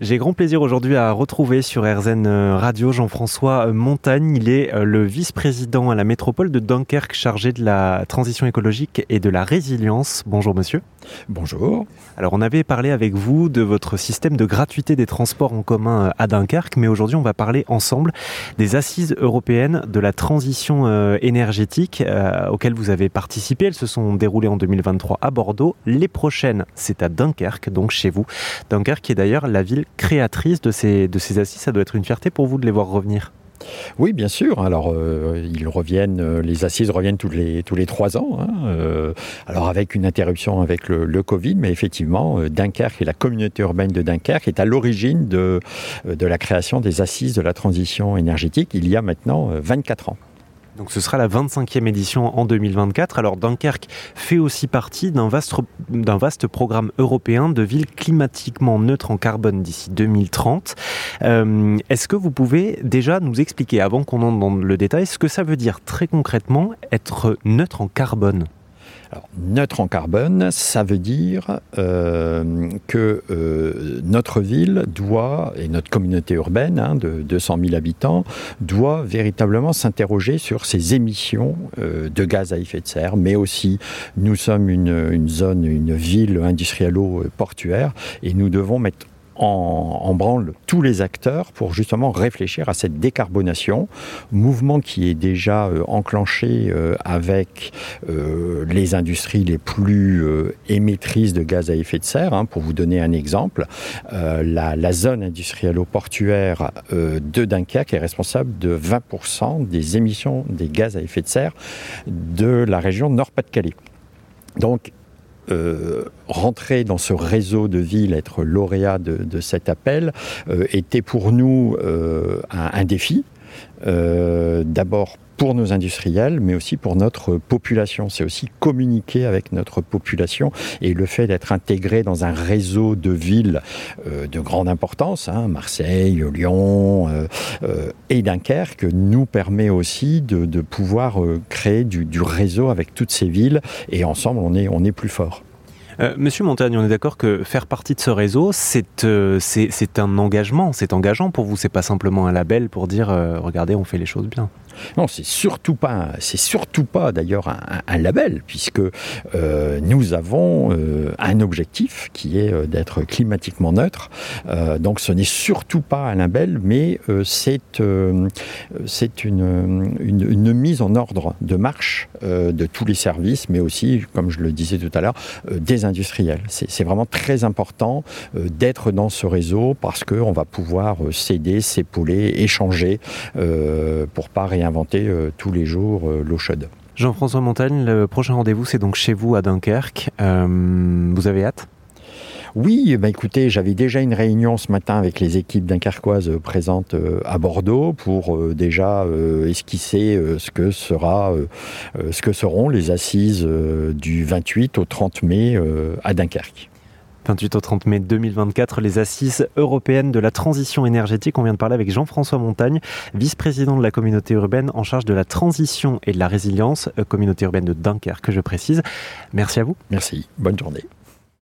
J'ai grand plaisir aujourd'hui à retrouver sur RZN Radio Jean-François Montagne. Il est euh, le vice-président à la métropole de Dunkerque chargé de la transition écologique et de la résilience. Bonjour monsieur. Bonjour. Alors on avait parlé avec vous de votre système de gratuité des transports en commun euh, à Dunkerque, mais aujourd'hui on va parler ensemble des assises européennes de la transition euh, énergétique auxquelles vous avez participé. Elles se sont déroulées en 2023 à Bordeaux. Les prochaines, c'est à Dunkerque, donc chez vous. Dunkerque est d'ailleurs la ville créatrice de ces, de ces assises. Ça doit être une fierté pour vous de les voir revenir. Oui, bien sûr. Alors, euh, ils reviennent, euh, les assises reviennent tous les, tous les trois ans. Hein, euh, alors, avec une interruption avec le, Covid, mais effectivement, Dunkerque et la communauté urbaine de Dunkerque est à l'origine de, de la création des assises de la transition énergétique il y a maintenant 24 ans. Donc ce sera la 25e édition en 2024. Alors Dunkerque fait aussi partie d'un vaste, programme européen de ville climatiquement neutre en carbone d'ici 2030. Euh, est-ce que vous pouvez déjà nous expliquer, avant qu'on entre dans le détail, ce que ça veut dire très concrètement être neutre en carbone? Alors, neutre en carbone, ça veut dire euh, que euh, notre ville doit, et notre communauté urbaine hein, de 200 000 habitants, doit véritablement s'interroger sur ses émissions euh, de gaz à effet de serre, mais aussi nous sommes une, une zone, une ville industriello-portuaire, et nous devons mettre en, branle tous les acteurs pour justement réfléchir à cette décarbonation, mouvement qui est déjà euh, enclenché euh, avec euh, les industries les plus émettrices de gaz à effet de serre. Hein. pour vous donner un exemple, la, zone industrielle-portuaire de Dunkerque est responsable de 20% des émissions des gaz à effet de serre de la région Nord-Pas-de-Calais. Donc euh, rentrer dans ce réseau de villes, être lauréat de, cet appel, euh, était pour nous euh, un, défi. D'abord pour nos industriels, mais aussi pour notre population. C'est aussi communiquer avec notre population et le fait d'être intégré dans un réseau de villes de grande importance, hein, Marseille, Lyon et Dunkerque, nous permet aussi de, pouvoir créer du, réseau avec toutes ces villes et ensemble on est plus fort. Euh, Monsieur Montagne, on est d'accord que faire partie de ce réseau, c'est euh, un engagement, c'est engageant pour vous, c'est pas simplement un label pour dire euh, regardez, on fait les choses bien. Non, c'est surtout pas, c'est surtout pas d'ailleurs un, label, puisque euh, nous avons euh, un objectif qui est euh, d'être climatiquement neutre. donc, ce n'est surtout pas un label, mais c'est c'est une, une, mise en ordre de marche de tous les services, mais aussi, comme je le disais tout à l'heure, des industriels. C'est vraiment très important d'être dans ce réseau parce qu'on va pouvoir s'aider, s'épauler, échanger pour pas réinventer inventer euh, tous les jours euh, l'eau chaude. Jean-François Montagne, le prochain rendez-vous, c'est donc chez vous à Dunkerque. Euh, vous avez hâte? Oui, bah écoutez, j'avais déjà une réunion ce matin avec les équipes dunkerquoises présentes à Bordeaux pour déjà esquisser ce que sera, ce que seront les assises du 28 au 30 mai à Dunkerque. 28 au 30 mai 2024, les assises européennes de la transition énergétique. On vient de parler avec Jean-François Montagne, vice-président de la communauté urbaine en charge de la transition et de la résilience, communauté urbaine de Dunkerque, que je précise. Merci à vous. Merci. Bonne journée.